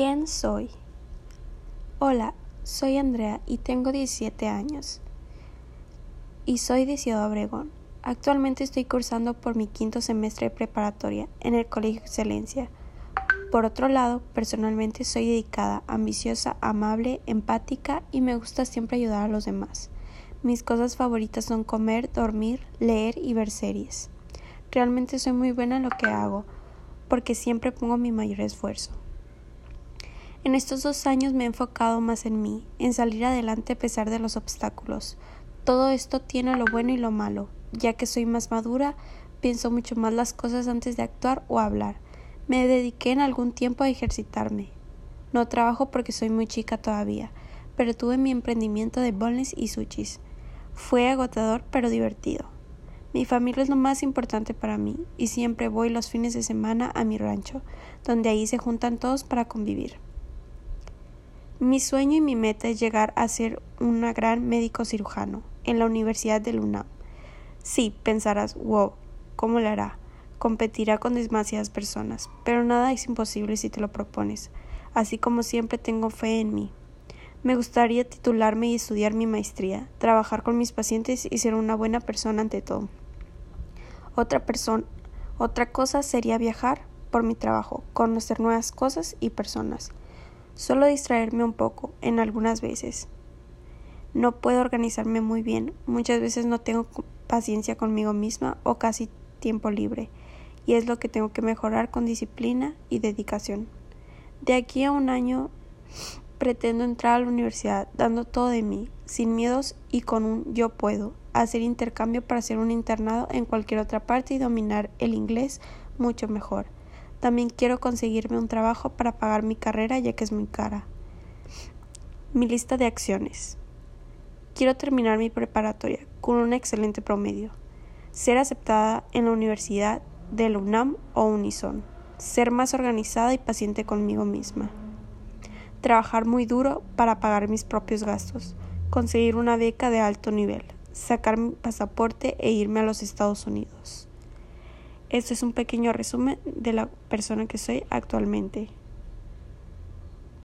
¿Quién soy? Hola, soy Andrea y tengo 17 años. Y soy de Ciudad Obregón. Actualmente estoy cursando por mi quinto semestre de preparatoria en el Colegio Excelencia. Por otro lado, personalmente soy dedicada, ambiciosa, amable, empática y me gusta siempre ayudar a los demás. Mis cosas favoritas son comer, dormir, leer y ver series. Realmente soy muy buena en lo que hago, porque siempre pongo mi mayor esfuerzo. En estos dos años me he enfocado más en mí, en salir adelante a pesar de los obstáculos. Todo esto tiene lo bueno y lo malo, ya que soy más madura, pienso mucho más las cosas antes de actuar o hablar. Me dediqué en algún tiempo a ejercitarme. No trabajo porque soy muy chica todavía, pero tuve mi emprendimiento de boneless y sushis. Fue agotador pero divertido. Mi familia es lo más importante para mí y siempre voy los fines de semana a mi rancho, donde ahí se juntan todos para convivir. Mi sueño y mi meta es llegar a ser un gran médico cirujano en la Universidad de UNAM. Sí, pensarás, wow, ¿cómo lo hará? Competirá con demasiadas personas, pero nada es imposible si te lo propones. Así como siempre tengo fe en mí. Me gustaría titularme y estudiar mi maestría, trabajar con mis pacientes y ser una buena persona ante todo. Otra persona, otra cosa sería viajar por mi trabajo, conocer nuevas cosas y personas. Solo distraerme un poco, en algunas veces. No puedo organizarme muy bien, muchas veces no tengo paciencia conmigo misma o casi tiempo libre, y es lo que tengo que mejorar con disciplina y dedicación. De aquí a un año pretendo entrar a la universidad dando todo de mí, sin miedos y con un yo puedo, hacer intercambio para hacer un internado en cualquier otra parte y dominar el inglés mucho mejor. También quiero conseguirme un trabajo para pagar mi carrera ya que es muy cara. Mi lista de acciones. Quiero terminar mi preparatoria con un excelente promedio. Ser aceptada en la universidad de UNAM o Unison. Ser más organizada y paciente conmigo misma. Trabajar muy duro para pagar mis propios gastos. Conseguir una beca de alto nivel. Sacar mi pasaporte e irme a los Estados Unidos. Este es un pequeño resumen de la persona que soy actualmente.